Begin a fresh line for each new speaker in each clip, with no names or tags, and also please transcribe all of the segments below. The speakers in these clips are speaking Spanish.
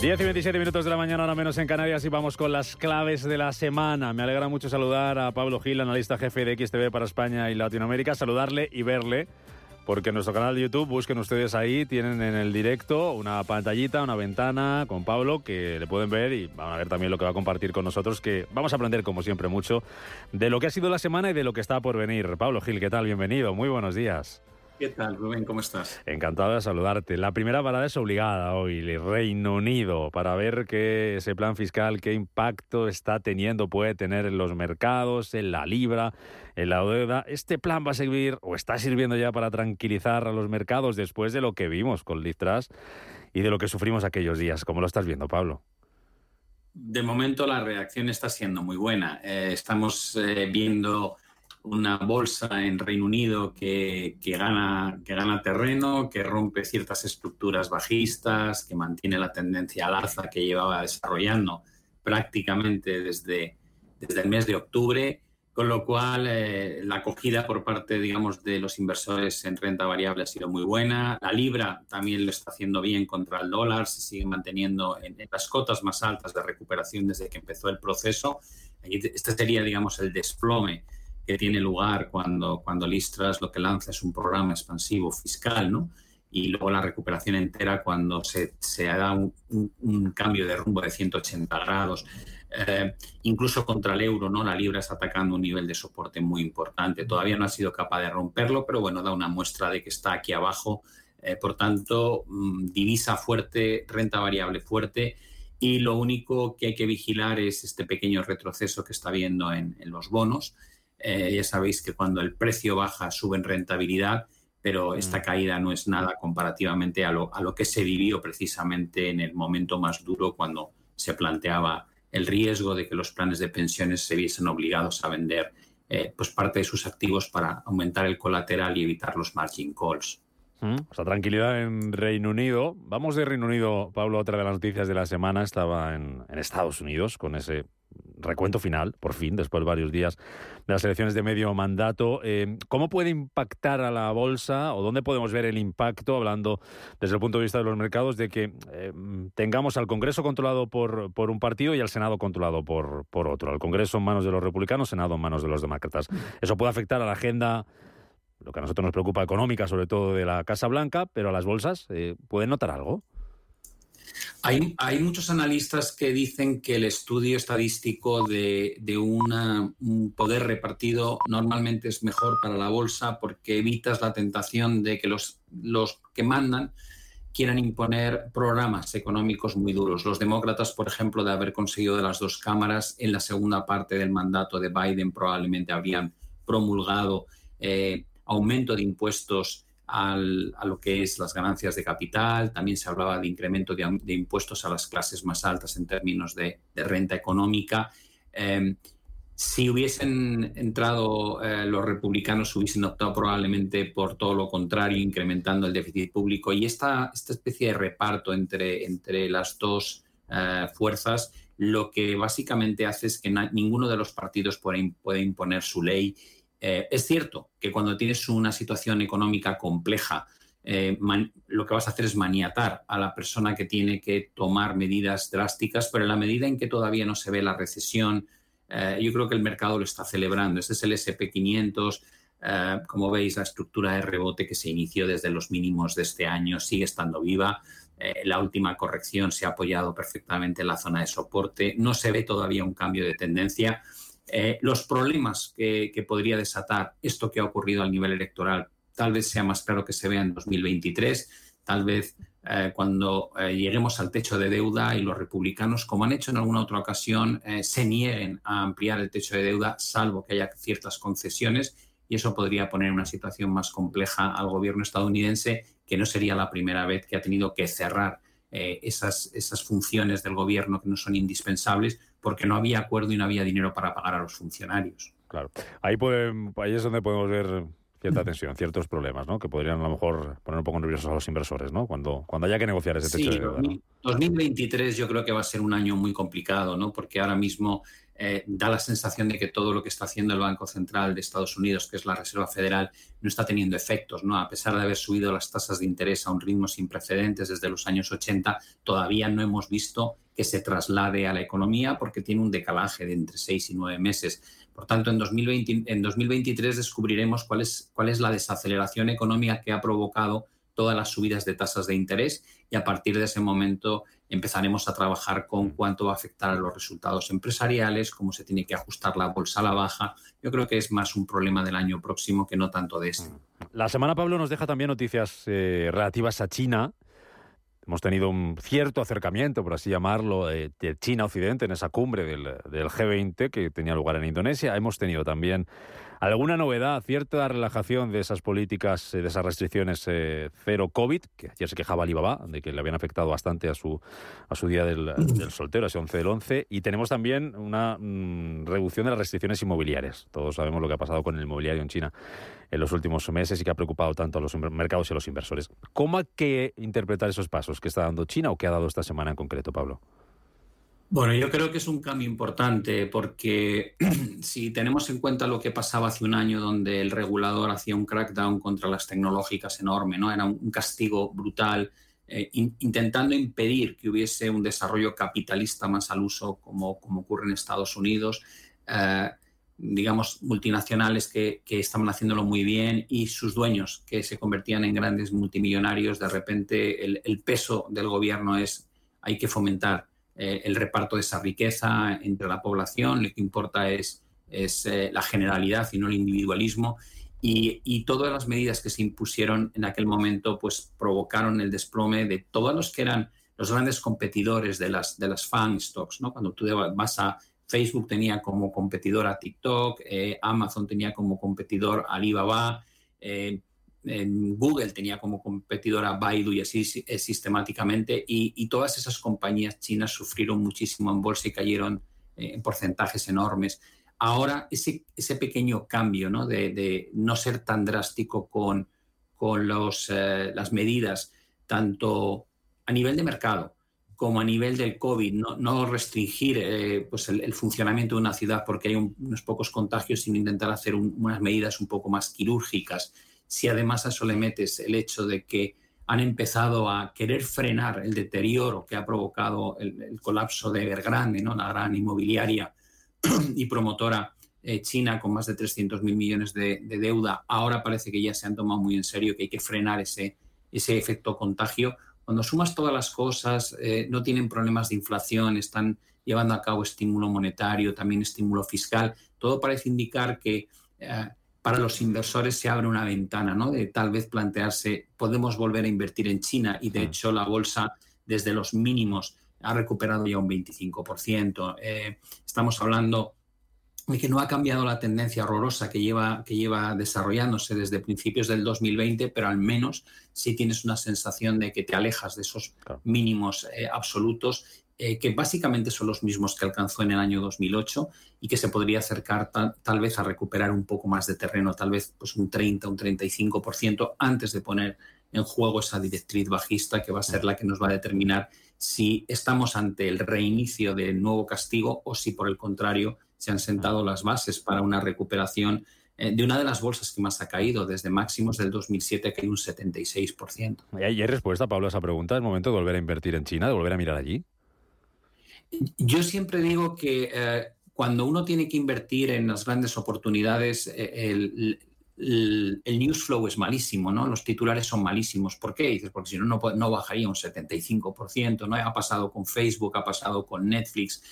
10 y 27 minutos de la mañana, ahora menos en Canarias, y vamos con las claves de la semana. Me alegra mucho saludar a Pablo Gil, analista jefe de XTV para España y Latinoamérica, saludarle y verle, porque en nuestro canal de YouTube, busquen ustedes ahí, tienen en el directo una pantallita, una ventana con Pablo, que le pueden ver y van a ver también lo que va a compartir con nosotros, que vamos a aprender, como siempre, mucho de lo que ha sido la semana y de lo que está por venir. Pablo Gil, ¿qué tal? Bienvenido, muy buenos días.
¿Qué tal, Rubén? ¿Cómo estás?
Encantado de saludarte. La primera parada es obligada hoy, el Reino Unido, para ver qué ese plan fiscal, qué impacto está teniendo, puede tener en los mercados, en la libra, en la deuda. Este plan va a servir o está sirviendo ya para tranquilizar a los mercados después de lo que vimos con Litras y de lo que sufrimos aquellos días. ¿Cómo lo estás viendo, Pablo?
De momento la reacción está siendo muy buena. Eh, estamos eh, viendo una bolsa en Reino Unido que, gana, que gana terreno, que rompe ciertas estructuras bajistas, que mantiene la tendencia al alza que llevaba desarrollando prácticamente desde, desde el mes de octubre, con lo cual eh, la acogida por parte, digamos, de los inversores en renta variable ha sido muy buena. La libra también lo está haciendo bien contra el dólar, se sigue manteniendo en, las cotas más altas de recuperación desde que empezó el proceso. Este sería, digamos, el desplome que tiene lugar cuando, cuando Listras lo que lanza es un programa expansivo fiscal, ¿no? Y luego la recuperación entera cuando se, se da un, cambio de rumbo de 180 grados. Eh, incluso contra el euro, ¿no? La libra está atacando un nivel de soporte muy importante. Todavía no ha sido capaz de romperlo, pero bueno, da una muestra de que está aquí abajo. Eh, por tanto, mm, divisa fuerte, renta variable fuerte. Y lo único que hay que vigilar es este pequeño retroceso que está viendo en, en los bonos. Eh, ya sabéis que cuando el precio baja sube en rentabilidad, pero esta mm. caída no es nada comparativamente a lo, a lo que se vivió precisamente en el momento más duro cuando se planteaba el riesgo de que los planes de pensiones se viesen obligados a vender eh, pues parte de sus activos para aumentar el colateral y evitar los margin calls.
Mm, o sea, tranquilidad en Reino Unido. Vamos de Reino Unido, Pablo, otra de las noticias de la semana estaba en, en Estados Unidos con ese recuento final, por fin, después de varios días de las elecciones de medio mandato. Eh, ¿Cómo puede impactar a la bolsa o dónde podemos ver el impacto, hablando desde el punto de vista de los mercados, de que eh, tengamos al Congreso controlado por, por, un partido y al Senado controlado por, por otro? Al Congreso en manos de los republicanos, Senado en manos de los demócratas. ¿Eso puede afectar a la agenda? Lo que a nosotros nos preocupa económica, sobre todo de la Casa Blanca, pero a las bolsas, eh, ¿pueden notar algo?
Hay, muchos analistas que dicen que el estudio estadístico de, un poder repartido normalmente es mejor para la bolsa porque evitas la tentación de que los, que mandan quieran imponer programas económicos muy duros. Los demócratas, por ejemplo, de haber conseguido de las dos cámaras, en la segunda parte del mandato de Biden probablemente habrían promulgado eh, aumento de impuestos a lo que es las ganancias de capital, también se hablaba de incremento de, impuestos a las clases más altas en términos de, renta económica. Em, si hubiesen entrado eh, los republicanos, hubiesen optado probablemente por todo lo contrario, incrementando el déficit público. Y esta, esta especie de reparto entre, entre las dos eh, fuerzas, lo que básicamente hace es que ninguno de los partidos puede imponer su ley eh, es cierto que cuando tienes una situación económica compleja, eh, lo que vas a hacer es maniatar a la persona que tiene que tomar medidas drásticas, pero en la medida en que todavía no se ve la recesión, eh, yo creo que el mercado lo está celebrando. Este es el SP500. como veis, la estructura de rebote que se inició desde los mínimos de este año sigue estando viva. la última corrección se ha apoyado perfectamente en la zona de soporte. No se ve todavía un cambio de tendencia. Eh, los problemas que, podría desatar esto que ha ocurrido al nivel electoral tal vez sea más claro que se vea en 2023, tal vez eh, cuando eh, lleguemos al techo de deuda y los republicanos, como han hecho en alguna otra ocasión, se nieguen a ampliar el techo de deuda, salvo que haya ciertas concesiones, y eso podría poner una situación más compleja al gobierno estadounidense, que no sería la primera vez que ha tenido que cerrar esas, esas funciones del gobierno que no son indispensables porque no había acuerdo y no había dinero para pagar a los funcionarios.
Claro. Ahí, ahí es donde podemos ver cierta tensión, ciertos problemas, ¿no? Que podrían a lo mejor poner un poco nerviosos a los inversores, ¿no? Cuando, cuando haya que negociar ese techo de deuda.
2023 yo creo que va a ser un año muy complicado, ¿no? Porque ahora mismo eh, da la sensación de que todo lo que está haciendo el Banco Central de Estados Unidos, que es la Reserva Federal, no está teniendo efectos, ¿no? A pesar de haber subido las tasas de interés a un ritmo sin precedentes desde los años 80, todavía no hemos visto que se traslade a la economía porque tiene un decalaje de entre seis y nueve meses. Por tanto, en, 2020, en 2023 descubriremos cuál es, cuál es la desaceleración económica que ha provocado todas las subidas de tasas de interés y a partir de ese momento empezaremos a trabajar con cuánto va a afectar a los resultados empresariales, cómo se tiene que ajustar la bolsa a la baja. Yo creo que es más un problema del año próximo que no tanto de este.
La semana, Pablo, nos deja también noticias eh, relativas a China. Hemos tenido un cierto acercamiento, por así llamarlo, de China-Occidente en esa cumbre del, G20 que tenía lugar en Indonesia. Hemos tenido también alguna novedad, cierta relajación de esas políticas, eh, de esas restricciones eh, cero COVID, que ayer se quejaba Alibaba, de que le habían afectado bastante a su, a su día del, soltero, ese 11 del 11. Y tenemos también una mm, reducción de las restricciones inmobiliarias. Todos sabemos lo que ha pasado con el inmobiliario en China en los últimos meses y que ha preocupado tanto a los mercados y a los inversores. ¿Cómo hay que interpretar esos pasos que está dando China o que ha dado esta semana en concreto, Pablo?
Bueno, yo creo que es un cambio importante porque si tenemos en cuenta lo que pasaba hace un año donde el regulador hacía un crackdown contra las tecnológicas enorme, ¿no? Era un castigo brutal, eh, intentando impedir que hubiese un desarrollo capitalista más al uso como, como ocurre en Estados Unidos. Eh, digamos, multinacionales que, estaban haciéndolo muy bien y sus dueños que se convertían en grandes multimillonarios, de repente el, peso del gobierno es hay que fomentar eh, el reparto de esa riqueza entre la población, lo que importa es, es eh, la generalidad y no el individualismo. Y, todas las medidas que se impusieron en aquel momento pues provocaron el desplome de todos los que eran los grandes competidores de las, de las fan stocks, ¿no? Cuando tú vas a Facebook tenía como competidor a TikTok, eh, Amazon tenía como competidor a Alibaba, Google tenía como competidor a Baidu y así eh, sistemáticamente, y, todas esas compañías chinas sufrieron muchísimo en bolsa y cayeron en porcentajes enormes. Ahora, ese, pequeño cambio ¿no? De, no ser tan drástico con, con los, las medidas, tanto a nivel de mercado, como a nivel del COVID, no, restringir eh, pues el, funcionamiento de una ciudad porque hay unos pocos contagios, sino intentar hacer unas medidas un poco más quirúrgicas. Si además a eso le metes el hecho de que han empezado a querer frenar el deterioro que ha provocado el, colapso de Evergrande, ¿no? la gran inmobiliaria y promotora eh, china con más de 300.000 millones de, de, deuda, ahora parece que ya se han tomado muy en serio que hay que frenar ese, ese efecto contagio cuando sumas todas las cosas, eh, no tienen problemas de inflación, están llevando a cabo estímulo monetario, también estímulo fiscal, todo parece indicar que eh, para los inversores se abre una ventana, ¿no? De tal vez plantearse, podemos volver a invertir en China y de hecho la bolsa desde los mínimos ha recuperado ya un 25%. Eh, estamos hablando y que no ha cambiado la tendencia horrorosa que lleva, que lleva desarrollándose desde principios del 2020, pero al menos sí tienes una sensación de que te alejas de esos mínimos eh, absolutos, eh, que básicamente son los mismos que alcanzó en el año 2008 y que se podría acercar tal, vez a recuperar un poco más de terreno, tal vez pues un 30, un 35% antes de poner en juego esa directriz bajista que va a ser la que nos va a determinar si estamos ante el reinicio del nuevo castigo o si por el contrario se han sentado las bases para una recuperación eh, de una de las bolsas que más ha caído, desde máximos del 2007 que hay un 76%.
¿Y hay respuesta, Pablo, a esa pregunta? ¿Es momento de volver a invertir en China, de volver a mirar allí?
Yo siempre digo que eh, cuando uno tiene que invertir en las grandes oportunidades, eh, el, news flow es malísimo, ¿no? Los titulares son malísimos. ¿Por qué? Dices, porque si no, no, no bajaría un 75%, ¿no? Ha pasado con Facebook, ha pasado con Netflix.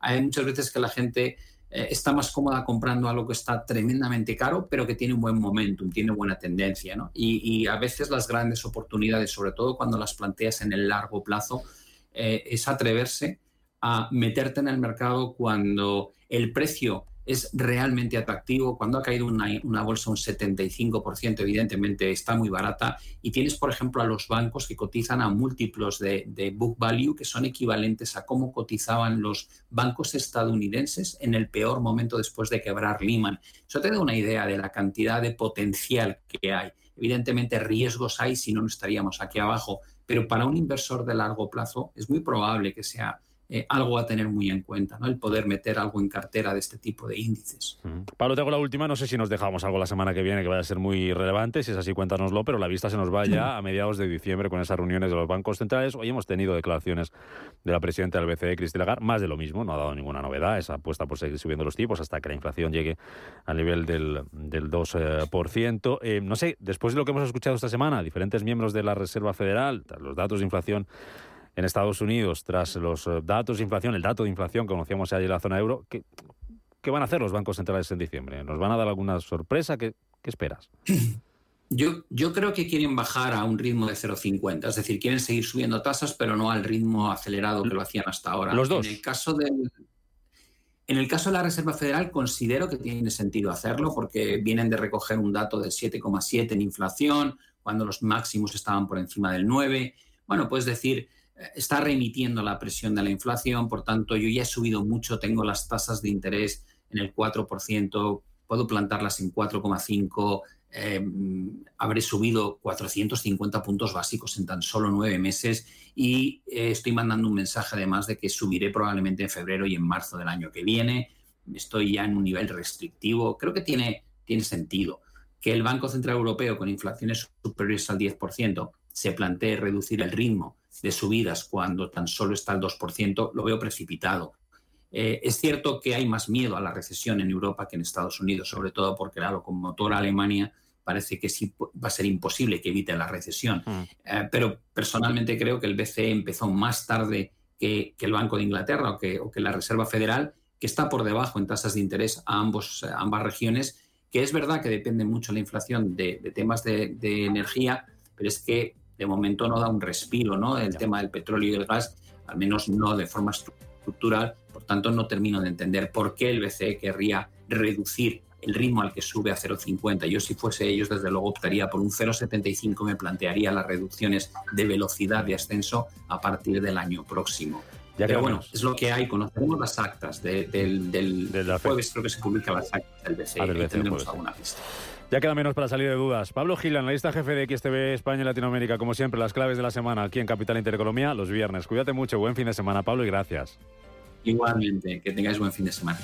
Hay muchas veces que la gente eh, está más cómoda comprando algo que está tremendamente caro, pero que tiene un buen momentum, tiene buena tendencia. ¿no? Y, a veces las grandes oportunidades, sobre todo cuando las planteas en el largo plazo, eh, es atreverse a meterte en el mercado cuando el precio es realmente atractivo. Cuando ha caído una, una, bolsa un 75%, evidentemente está muy barata. Y tienes, por ejemplo, a los bancos que cotizan a múltiplos de, de, book value que son equivalentes a cómo cotizaban los bancos estadounidenses en el peor momento después de quebrar Lehman. Eso te da una idea de la cantidad de potencial que hay. Evidentemente, riesgos hay, si no, no estaríamos aquí abajo. Pero para un inversor de largo plazo es muy probable que sea eh, algo a tener muy en cuenta, ¿no? El poder meter algo en cartera de este tipo de índices.
Pablo, tengo la última, no sé si nos dejamos algo la semana que viene que vaya a ser muy relevante, si es así cuéntanoslo, pero la vista se nos va ya a mediados de diciembre con esas reuniones de los bancos centrales. Hoy hemos tenido declaraciones de la presidenta del BCE, Cristina Lagarde, más de lo mismo, no ha dado ninguna novedad, esa apuesta por seguir subiendo los tipos hasta que la inflación llegue al nivel del, del 2%. Eh, no sé, después de lo que hemos escuchado esta semana, diferentes miembros de la Reserva Federal, los datos de inflación en Estados Unidos tras los eh, datos de inflación, el dato de inflación que conocíamos ayer en la zona euro. ¿qué, ¿Qué, van a hacer los bancos centrales en diciembre? ¿Nos van a dar alguna sorpresa? ¿Qué, qué esperas?
Yo, yo, creo que quieren bajar a un ritmo de 0,50, es decir, quieren seguir subiendo tasas, pero no al ritmo acelerado que lo hacían hasta ahora.
Los dos.
En el caso del, en el caso de la Reserva Federal, considero que tiene sentido hacerlo porque vienen de recoger un dato de 7,7 en inflación, cuando los máximos estaban por encima del 9. Bueno, puedes decir, está remitiendo la presión de la inflación, por tanto yo ya he subido mucho, tengo las tasas de interés en el 4%, puedo plantarlas en 4,5%, eh, habré subido 450 puntos básicos en tan solo nueve meses y eh, estoy mandando un mensaje además de que subiré probablemente en febrero y en marzo del año que viene. Estoy ya en un nivel restrictivo. Creo que tiene, tiene sentido que el Banco Central Europeo con inflaciones superiores al 10% se plantee reducir el ritmo de subidas cuando tan solo está el 2%, lo veo precipitado. Eh, es cierto que hay más miedo a la recesión en Europa que en Estados Unidos, sobre todo porque la locomotora Alemania parece que sí va a ser imposible que evite la recesión. Mm. Eh, pero personalmente creo que el BCE empezó más tarde que, que el Banco de Inglaterra o que, o que, la Reserva Federal, que está por debajo en tasas de interés a, ambos, a ambas regiones, que es verdad que depende mucho la inflación de, de temas de, de energía, pero es que de momento no da un respiro, ¿no? El tema del petróleo y el gas, al menos no de forma estructural, por tanto no termino de entender por qué el BCE querría reducir el ritmo al que sube a 0,50. Yo si fuese ellos, desde luego optaría por un 0,75, me plantearía las reducciones de velocidad de ascenso a partir del año próximo. Ya Pero bueno, es lo que hay. Conocemos las actas del, del jueves, creo que se publican las actas del BCE. Ah, del BCE tenemos alguna pista.
Ya queda menos para salir de dudas. Pablo Gil, analista jefe de XTV España y Latinoamérica, como siempre, las claves de la semana aquí en Capital Intereconomía los viernes. Cuídate mucho, buen fin de semana, Pablo, y gracias.
Igualmente, que tengáis buen fin de semana.